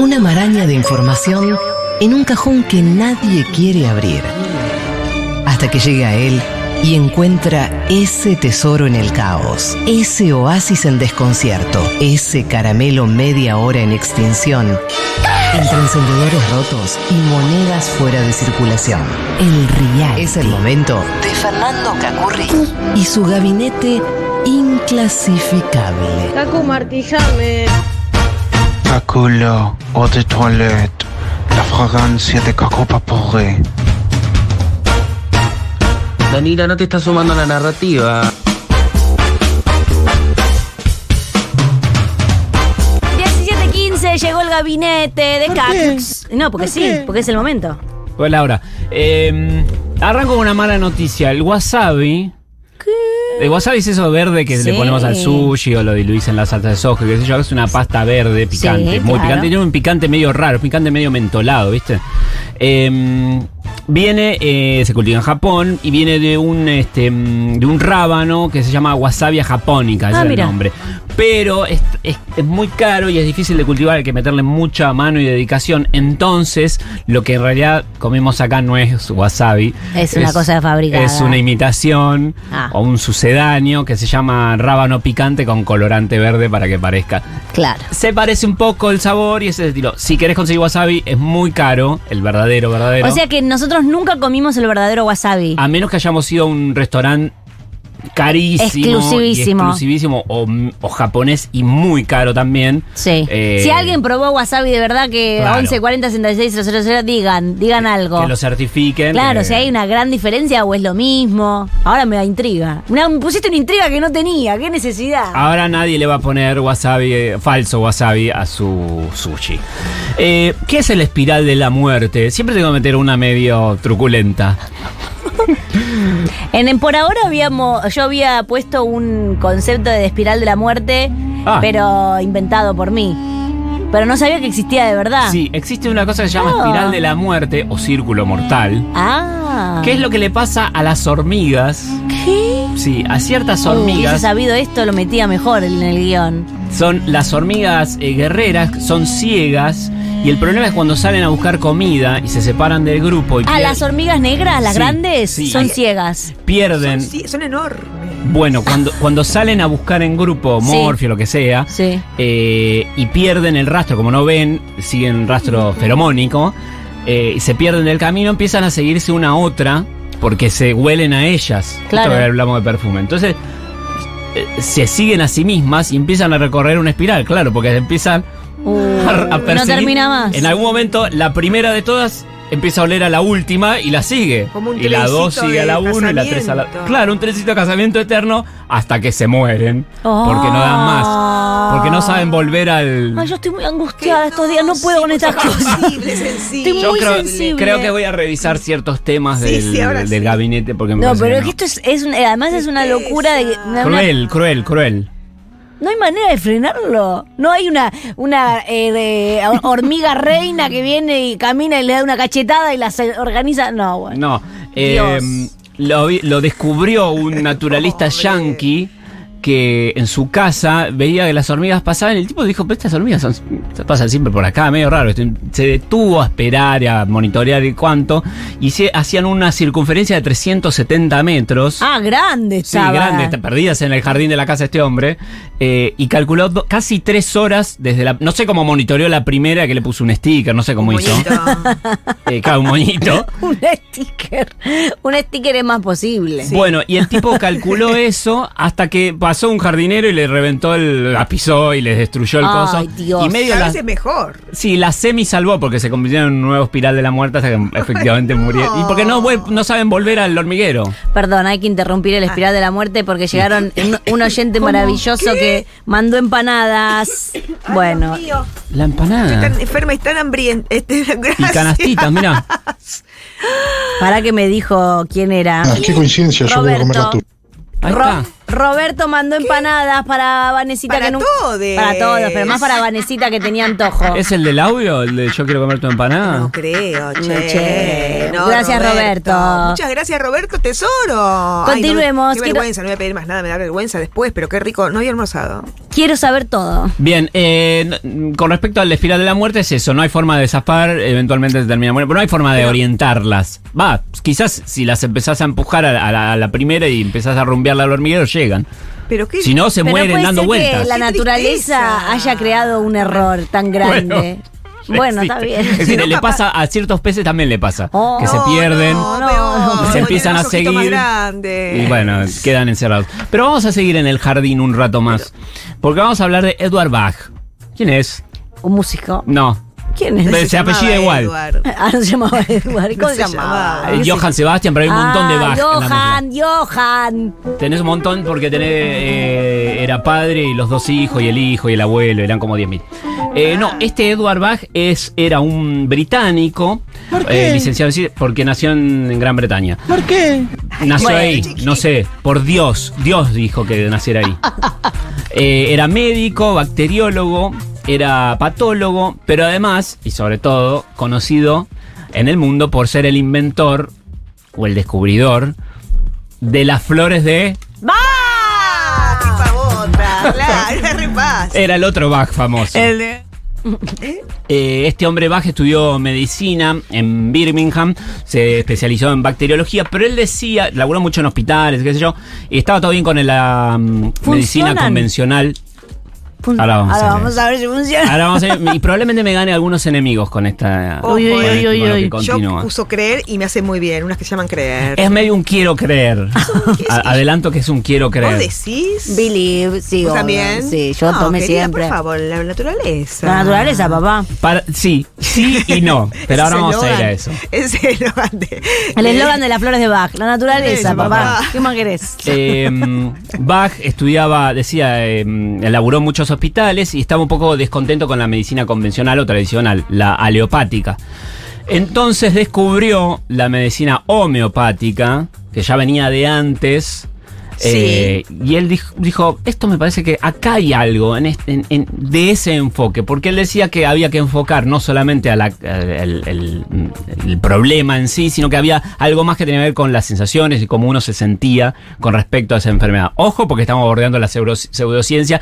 Una maraña de información en un cajón que nadie quiere abrir. Hasta que llega a él y encuentra ese tesoro en el caos, ese oasis en desconcierto, ese caramelo media hora en extinción, entre encendedores rotos y monedas fuera de circulación. El real es el momento de Fernando Cacurri y su gabinete inclasificable. Cacu, martillame. Caculo, eau de toilette, la fragancia de Caco Papurri. Danila, no te estás sumando a la narrativa. 17.15 llegó el gabinete de Cactus. No, porque sí, porque es el momento. Hola, Laura. Eh, arranco con una mala noticia. El wasabi. El wasabi es eso verde que Sí. le ponemos al sushi o lo diluís en la salsa de soja, qué sé yo. Es una pasta verde picante, Sí, muy claro. picante. Tiene un picante medio raro, picante medio mentolado, ¿viste? Eh, viene, eh, se cultiva en Japón y viene de un, este, mm, de un rábano que se llama wasabia japónica, ese Ah, es el nombre. Pero es, es- es muy caro y es difícil de cultivar, hay que meterle mucha mano y dedicación. Entonces, lo que en realidad comemos acá no es wasabi. Es una cosa fabricada. Es una imitación Ah. o un sucedáneo que se llama rábano picante con colorante verde para que parezca. Claro. Se parece un poco el sabor y ese estilo. Si querés conseguir wasabi, es muy caro, el verdadero, verdadero. O sea que nosotros nunca comimos el verdadero wasabi. A menos que hayamos ido a un restaurante carísimo. Exclusivísimo. exclusivísimo o, o japonés y muy caro también. Sí. Eh, si alguien probó wasabi de verdad que Claro. 11 40 66 000, digan, digan algo. Que lo certifiquen. Claro, eh, si hay una gran diferencia o es lo mismo. Ahora me da intriga. Una- me pusiste una intriga que no tenía. ¿Qué necesidad? Ahora nadie le va a poner wasabi, eh, falso wasabi a su sushi. ¿Qué es el espiral de la muerte? Siempre tengo que meter una medio truculenta. En, en por ahora habíamos, yo había puesto un concepto de espiral de la muerte, Ah. pero inventado por mí. Pero no sabía que existía de verdad. Sí, existe una cosa que se llama Ah. espiral de la muerte o círculo mortal. Ah. ¿Qué es lo que le pasa a las hormigas? ¿Qué? Sí, a ciertas Uh, hubiese hormigas. sabido esto, lo metía mejor en el guion. Son las hormigas eh, guerreras, son ciegas. Y el problema es cuando salen a buscar comida y se separan del grupo y Ah, las hormigas negras, las Sí, grandes, sí. son ciegas. pierden. Sí, son enormes. Bueno, cuando, cuando salen a buscar en grupo, Sí. morfio, lo que sea, Sí. eh, y pierden el rastro, como no ven, siguen rastro feromónico, eh, y se pierden del camino, empiezan a seguirse una a otra porque se huelen a ellas. Claro. hablamos de perfume. Entonces, eh, se siguen a sí mismas y empiezan a recorrer una espiral, claro, porque empiezan Uh, a, a no termina más. En algún momento, la primera de todas empieza a oler a la última y la sigue. Como un y la dos sigue a la uno y la tres a la. Claro, un trencito de casamiento eterno hasta que se mueren. Porque no dan más. Porque no saben volver al. Ay, yo estoy muy angustiada estos días, no puedo con estas cosas. Estoy Yo muy creo, sensible. creo que voy a revisar ciertos temas del, sí, ahora del sí. gabinete porque me No, pero que es que esto es, es un- además es una locura de una- Cruel, cruel, cruel. No hay manera de frenarlo. No hay una, una eh, de- hormiga reina que viene y camina y le da una cachetada y la se- organiza. No, bueno. No. eh, Dios. lo, lo descubrió un naturalista yankee que en su casa veía que las hormigas pasaban y el tipo dijo, pero estas hormigas son- pasan siempre por acá, medio raro. Este, Se detuvo a esperar y a monitorear y cuánto y se, hacían una circunferencia de 370 metros. Ah, grande Sí, estaba. grande, te perdidas en el jardín de la casa de este hombre. eh, y calculó do- casi tres horas desde la. No sé cómo monitoreó la primera que le puso un sticker, no sé cómo hizo. Eh, claro, un moñito. Un sticker. Un sticker es más posible. Bueno, y el tipo calculó eso hasta que pasó un jardinero y le reventó el. la pisó y le destruyó el Ay, coso. Dios. Y medio A la. veces mejor. Sí, la semi salvó porque se convirtió en un nuevo espiral de la muerte hasta que efectivamente murieron. Y porque no, no saben volver al hormiguero. Perdón, hay que interrumpir el espiral de la muerte porque llegaron un, oyente maravilloso que mandó empanadas. Bueno, Dios mío, La empanada. Estoy tan enferma y tan hambrienta. Este, Y canastitas, mira. para que me dijo quién era. Ah, qué coincidencia, yo voy a comer la tuya. Ahí Ro- está. Roberto mandó empanadas para Vanesita Para que todes. Para todos, pero más para Vanesita que tenía antojo. ¿Es el del audio? ¿El de yo quiero comer tu empanada? No creo, che. che. Gracias, Roberto. Muchas gracias, Roberto, tesoro. Ay, Continuemos. no, qué Quiero- vergüenza, no voy a pedir más nada, me da vergüenza después, pero qué rico. No había almorzado. Quiero saber todo. Bien, eh, con respecto al espiral de la muerte es eso, no hay forma de zafar, eventualmente se termina muriendo, pero no hay forma de orientarlas. Va, quizás si las empezás a empujar a, la- a la, a la primera y empezás a rumbearla al hormiguero, llegan. Pero qué. Si no, se Pero mueren puede dando ser vueltas. que la naturaleza haya creado un error tan grande. Bueno, está bien. Es decir, le pasa a ciertos peces también le pasa. Oh. que se No, pierden. No, No, peor, no, se empiezan a seguir. Y bueno, quedan encerrados. Pero vamos a seguir en el jardín un rato más. Porque vamos a hablar de Edward Bach. ¿Quién es? Un músico. No. ¿Quién es? Se apellida igual. Ah, no se llamaba Eduardo. ¿Cómo No se se llamaba? llamaba. Eh, Johann Sebastian, pero hay un montón de Ah, Bach. Johann, Johann. Tenés un montón porque tenés, eh, era padre y los dos hijos y el hijo y el abuelo, eran como 10.000. Eh, no, este Edward Bach es, era un británico, eh, licenciado en cine, porque nació en, en Gran Bretaña. ¿Por qué? Nació Bueno, ahí, no sé, por Dios, Dios dijo que naciera ahí. Eh, era médico, bacteriólogo, era patólogo, pero además, y sobre todo, conocido en el mundo por ser el inventor o el descubridor de las flores de... Claro, era el otro Bach famoso. El de. Eh, este hombre Bach estudió medicina en Birmingham, se especializó en bacteriología, pero él decía, laburó mucho en hospitales, qué sé yo, y estaba todo bien con la mm, medicina convencional. Ahora vamos a ver. vamos a ver si funciona. Ahora vamos a ver, y probablemente me gane algunos enemigos con esta. Uy, uy, con uy, esto, uy, con lo uy. que Yo uso creer y me hace muy bien. Unas que se llaman creer. Es medio un quiero creer. Adelanto que es un quiero ¿Vos creer. decís? Believe, sí, ¿Vos también? Sí, yo No, tomé querida, siempre. Por favor, la naturaleza. La naturaleza, papá. Para- sí, sí y no. Pero ahora vamos a ir a eso. Ese eslogan de. El eslogan de las flores de Bach. La naturaleza, papá. papá. ¿Qué más querés? Eh, Bach estudiaba, decía, eh, elaboró en hospitales y estaba un poco descontento con la medicina convencional o tradicional, la aleopática. Entonces descubrió la medicina homeopática, que ya venía de antes. Eh, y él dijo, dijo, esto me parece que acá hay algo en este- en- en- de ese enfoque, porque él decía que había que enfocar no solamente a la- al- el, el problema en sí, sino que había algo más que tenía que ver con las sensaciones y cómo uno se sentía con respecto a esa enfermedad. Ojo, porque estamos bordeando la pseudo- pseudociencia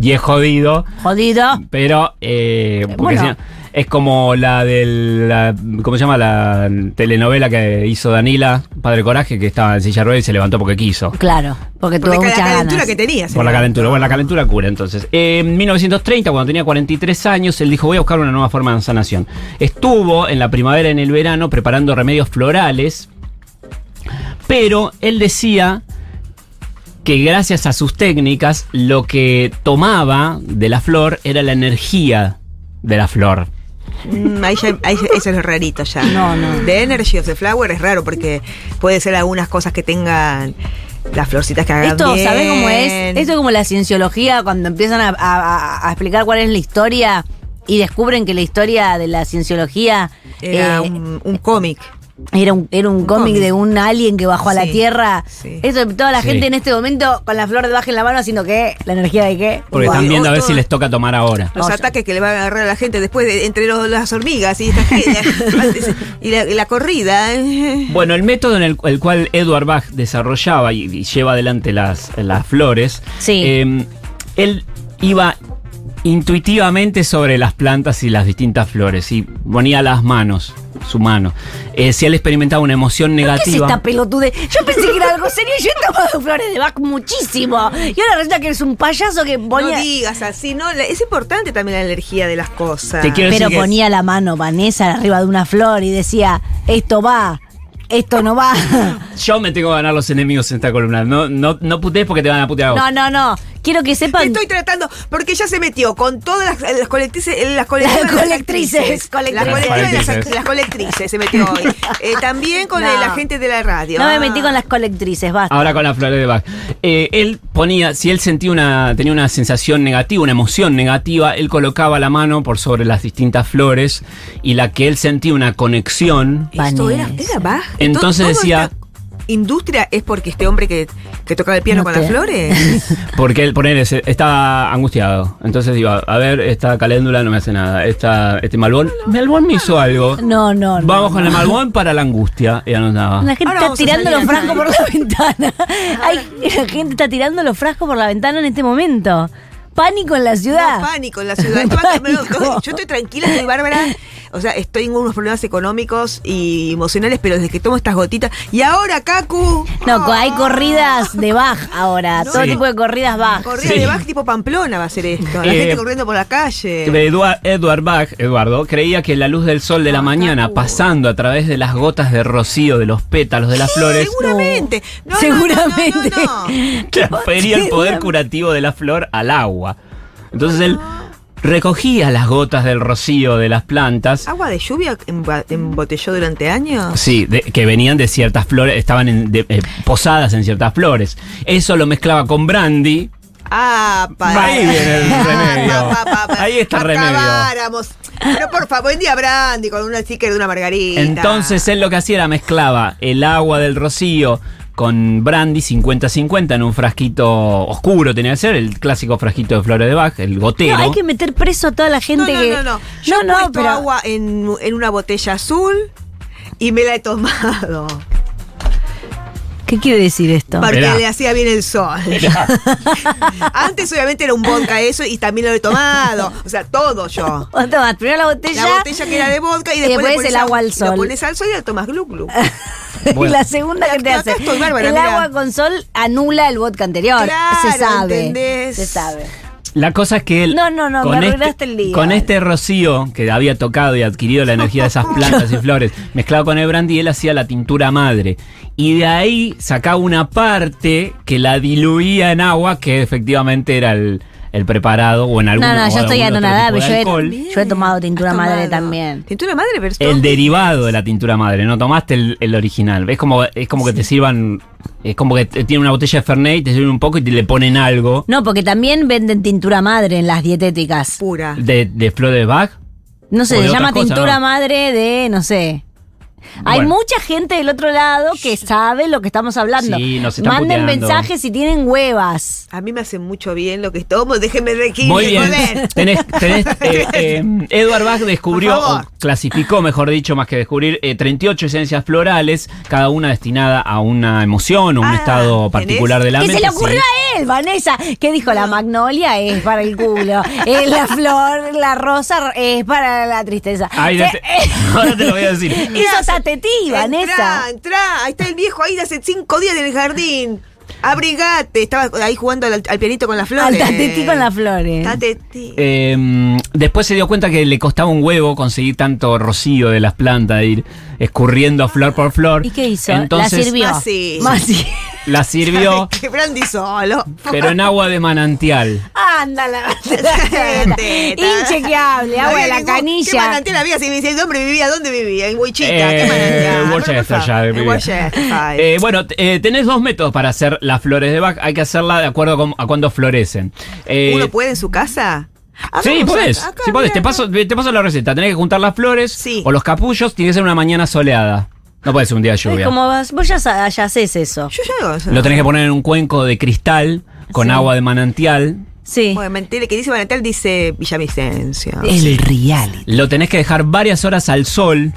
y es jodido, Jodido. pero eh, porque bueno. si no, es como la del, la- ¿cómo se llama? La telenovela que hizo Danila, Padre Coraje, que estaba en silla de ruedas y se levantó porque quiso. Claro, porque Porque tuvo la muchas calentura ganas. que tenías. Por la calentura. Bueno, la calentura cura entonces. Eh, en 1930, cuando tenía 43 años, él dijo, voy a buscar una nueva forma de sanación. Estuvo en la primavera y en el verano preparando remedios florales, pero él decía que gracias a sus técnicas, lo que tomaba de la flor era la energía de la flor. Mm, ahí ya- ahí eso es rarito ya. No, no. The Energy of the Flower es raro porque puede ser algunas cosas que tengan las florcitas que hagan Esto, bien. ¿sabés cómo es? Esto es como la cienciología cuando empiezan a, a- a- a explicar cuál es la historia y descubren que la historia de la cienciología Era eh, un, un cómic. Era un, era un cómic cómic. de un alien que bajó a la Tierra. sí. Eso, toda la Sí. gente en este momento con la flor de baja en la mano haciendo qué? La energía de qué? Porque están viendo a ver si les toca tomar ahora. Los ataques que le va a agarrar a la gente después de, entre los- las hormigas y, y, la, y la corrida. Bueno, el método en el, el cual Edward Bach desarrollaba y, y lleva adelante las, las flores, Sí. eh, él iba intuitivamente sobre las plantas y las distintas flores y ponía las manos, su mano. Eh, si él experimentaba una emoción ¿Qué es negativa. esta pelotude? Yo pensé que era algo serio. Yo he tomado flores de Bach muchísimo. Y ahora resulta que eres un payaso que ponía. No digas así, ¿no? Es importante también la energía de las cosas. Te quiero pero decir que- ponía la mano Vanessa arriba de una flor y decía: Esto va, esto no va. Yo me tengo que ganar los enemigos en esta columna. No, no, no putees porque te van a putear a vos. No, no, no. Quiero que sepan. Estoy tratando, porque ya se metió con todas las, las colectrices, las de colectrices. Las colectivas de las, Colectrices. las colectrices se metió hoy. Eh, también con No. la gente de la radio. No me Ah. metí con las colectrices, basta. Ahora con las flores de Bach. Eh, él ponía, si él sentía una, tenía una sensación negativa, una emoción negativa, él colocaba la mano por sobre las distintas flores y la que él sentía una conexión, Esto era, era Bach. entonces Todo- todo decía, está- industria es porque este hombre que, que tocaba el piano No con las flores. Porque él, ponele, se- estaba angustiado. Entonces iba, a ver, esta caléndula no me hace nada. Esta, este malbón, malbón me hizo algo. No, no, no. Vamos con el malbón para la angustia. Y anotaba. La gente Ahora está tirando los frascos por la ventana. Hay, la gente está tirando los frascos por la ventana en este momento. Pánico en la ciudad. No, pánico en la ciudad. No, yo estoy tranquila, estoy bárbara. O sea, estoy en unos problemas económicos y emocionales, pero desde que tomo estas gotitas. Y ahora, Kaku. No, co- hay Ah. corridas de Bach ahora. No. Todo Sí. tipo de corridas Bach. Corrida Sí. de Bach tipo Pamplona va a ser esto. La Eh, gente corriendo por la calle. Eduard, Edward Bach, Eduardo, creía que la luz del sol de la mañana, pasando a través de las gotas de rocío de los pétalos de las flores, Seguramente. No, no, Seguramente. No, no, no, no. transfería el poder curativo de la flor al agua. Entonces él recogía las gotas del rocío de las plantas. ¿Agua de lluvia embotelló durante años? Sí, de- que venían de ciertas flores, estaban en- de- eh, posadas en ciertas flores. Eso lo mezclaba con brandy. Ah, para. Ahí viene el remedio. Ahí está el remedio. Acabáramos. Pero por favor, buen día Brandy con una sticker de una margarita. Entonces él lo que hacía era mezclaba el agua del rocío con brandy 50-50 en un frasquito oscuro, tenía que ser el clásico frasquito de flores de Bach, el gotero. No, hay que meter preso a toda la No, gente no, que. no, no. Yo no, he no, puesto pero. agua en, en una botella azul y me la he tomado. ¿Qué quiere decir esto? Porque Mirá. le hacía bien el sol. Antes obviamente era un vodka eso y también lo he tomado. O sea, todo yo. Vos tomás primero la botella. La botella que era de vodka y Y después, le después el agua al sol. Lo pones al sol y lo tomas glu glu. Bueno. y la segunda que te hace. bárbara, el agua con sol anula el vodka anterior. Claro, se sabe. ¿entendés? Se sabe. La cosa es que él. No, no, no, me arruinaste el día. Con este rocío que había tocado y adquirido la energía de esas plantas y flores, mezclado con el brandy, él hacía la tintura madre. Y de ahí sacaba una parte que la diluía en agua, que efectivamente era el, el preparado, o en algún No, no, yo estoy anonadada, de yo he- alcohol. Yo he tomado tintura madre también. Tintura madre, pero El derivado de la tintura madre, no tomaste el, el original. Es como, es como que te sirvan, es como que tiene una botella de Fernet, te sirven un poco y te le ponen algo No, porque también venden tintura madre en las dietéticas. pura. de, de flor de Bach. No sé, se llama cosas, tintura ¿no? madre de, no sé. Hay mucha gente del otro lado que sabe lo que estamos hablando. Sí, nos están Manden puteando. mensajes si tienen huevas. A mí me hace mucho bien lo que tomo. Déjenme de aquí. Muy bien. Tenés, tenés, eh, eh, Edward Bach descubrió, o clasificó, mejor dicho, más que descubrir, eh, 38 esencias florales, cada una destinada a una emoción o un Ah, estado particular de la que mente. se le ocurrió sí. a él, Vanessa. ¿Qué dijo? La magnolia es para el culo. Eh, la flor, la rosa es para la tristeza. Ay, no te- Eh, ahora te lo voy a decir. Hizo tatetí, Vanessa. Entrá, entrá. Ahí está el viejo ahí de hace cinco días en el jardín. Abrigate. Estaba ahí jugando al, al pianito con las flores. Al tatetí con las flores. Tatetí. Eh, después se dio cuenta que le costaba un huevo conseguir tanto rocío de las plantas, de ir escurriendo flor por flor. ¿Y qué hizo? Entonces, la sirvió. Más sí. Más sí. La sirvió, Que Brandy solo. pero en agua de manantial. Ándala. Inchequeable, agua de la ningún- ¿Qué canilla. manantial había? Si me dice el hombre vivía, ¿dónde vivía? En Huichita. ¿Qué Eh, manantial? en vivía. En Worcestershire. Eh, bueno, eh, tenés dos métodos para hacer las flores de Bach. Hay que hacerla de acuerdo con- a cuándo florecen. ¿Uno puede en su casa? Sí, Hagamos podés. acá, Sí, podés. Te paso, te paso la receta. Tenés que juntar las flores Sí. o los capullos. Tiene que ser una mañana soleada. No puede ser un día de Es lluvia. como vos, vos ya, sa- ya haces eso. Yo ya hago eso. Lo tenés que poner en un cuenco de cristal con Sí. agua de manantial. Sí. Bueno, mentira, que dice manantial dice Villavicencio. El reality. Lo tenés que dejar varias horas al sol.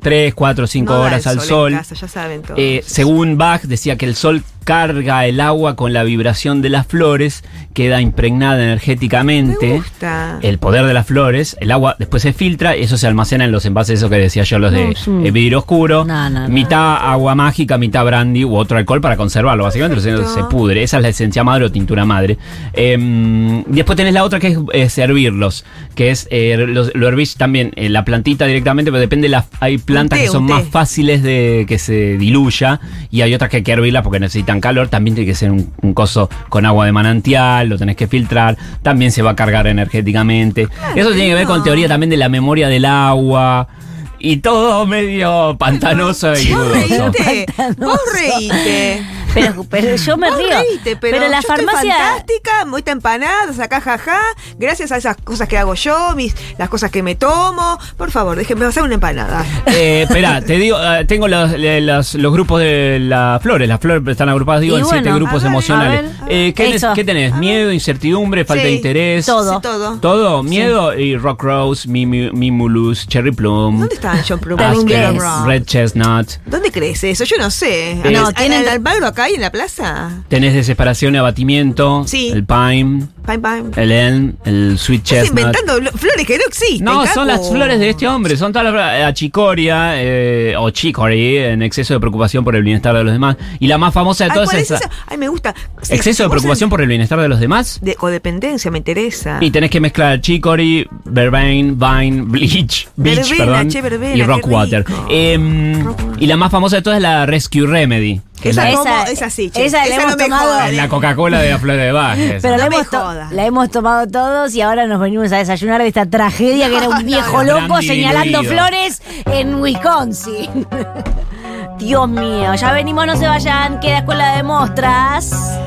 3, 4, 5 No da horas el al sol sol. en casa, ya saben todos. Eh, según Bach, decía que el sol carga el agua con la vibración de las flores, queda impregnada energéticamente. Me gusta. El poder de las flores, el agua después se filtra, eso se almacena en los envases, eso que decía yo, los de No, eh, vidrio oscuro. No, no, no. mitad agua mágica, mitad brandy u otro alcohol para conservarlo, básicamente, si no se Perfecto. pudre. Esa es la esencia madre o tintura madre. Em, después tenés la otra que es eh, servirlos, que es, eh, los- lo hervís también, eh, la plantita directamente, pero depende, la, hay plantas té, que son más fáciles de que se diluya y hay otras que hay que hervirlas porque necesitan calor. También tiene que ser un, un coso con agua de manantial, lo tenés que filtrar. También se va a cargar energéticamente. Eso tiene que ver con teoría también de la memoria del agua. Y todo medio pantanoso y Vos dudoso. vos reíte. Pero, pero yo me río. reíte, pero, la yo estoy farmacia. fantástica, muy empanada, acá jaja, gracias a esas cosas que hago yo, mis, las cosas que me tomo. Por favor, déjenme hacer una empanada. Eh, espera, te digo, eh, tengo los, los, los grupos de las flores. Las flores están agrupadas, digo, Y en siete grupos ver, emocionales. a ver, a Eh, ¿qué, tenés- qué? ¿Miedo, incertidumbre, falta de interés? todo. Sí, todo. ¿Todo? ¿Miedo? Y Rock Rose, Mimulus, Cherry Plum, ¿Dónde estaban John Plum? Asker, inglés. Red Chestnut. ¿Dónde crees eso? Yo no sé. Eh, no, ¿Tienen el Almagro acá y en la plaza? Tenés desesperación y abatimiento. Sí. El Pine, Pine Pine. el Elm, el Sweet Estás Chestnut. inventando lo- flores que no existen. No, Caco. son las flores de este hombre, son todas las flores. Achicoria eh, o chicory, en exceso de preocupación por el bienestar de los demás. Y la más famosa de Ay, todas ¿cuál es es esa. Ay, me gusta. Sí, Exceso de preocupación en- por el bienestar de los demás. De codependencia, me interesa. Y tenés que mezclar chicory, vervain, vine, bleach, beach, Verbena, perdón, che, verbena, y rockwater. Rockwater. y la más famosa de todas es la Rescue Remedy. Es Esa, la, como, Esa- esa sí, che. esa la hemos no tomado. la Coca-Cola de la flor de esa. Pero No la, me hemos to- la hemos tomado todos y ahora nos venimos a desayunar de esta tragedia que era un viejo no. loco señalando flores en Wisconsin. Dios mío, ya venimos, no se vayan, queda escuela de mostras.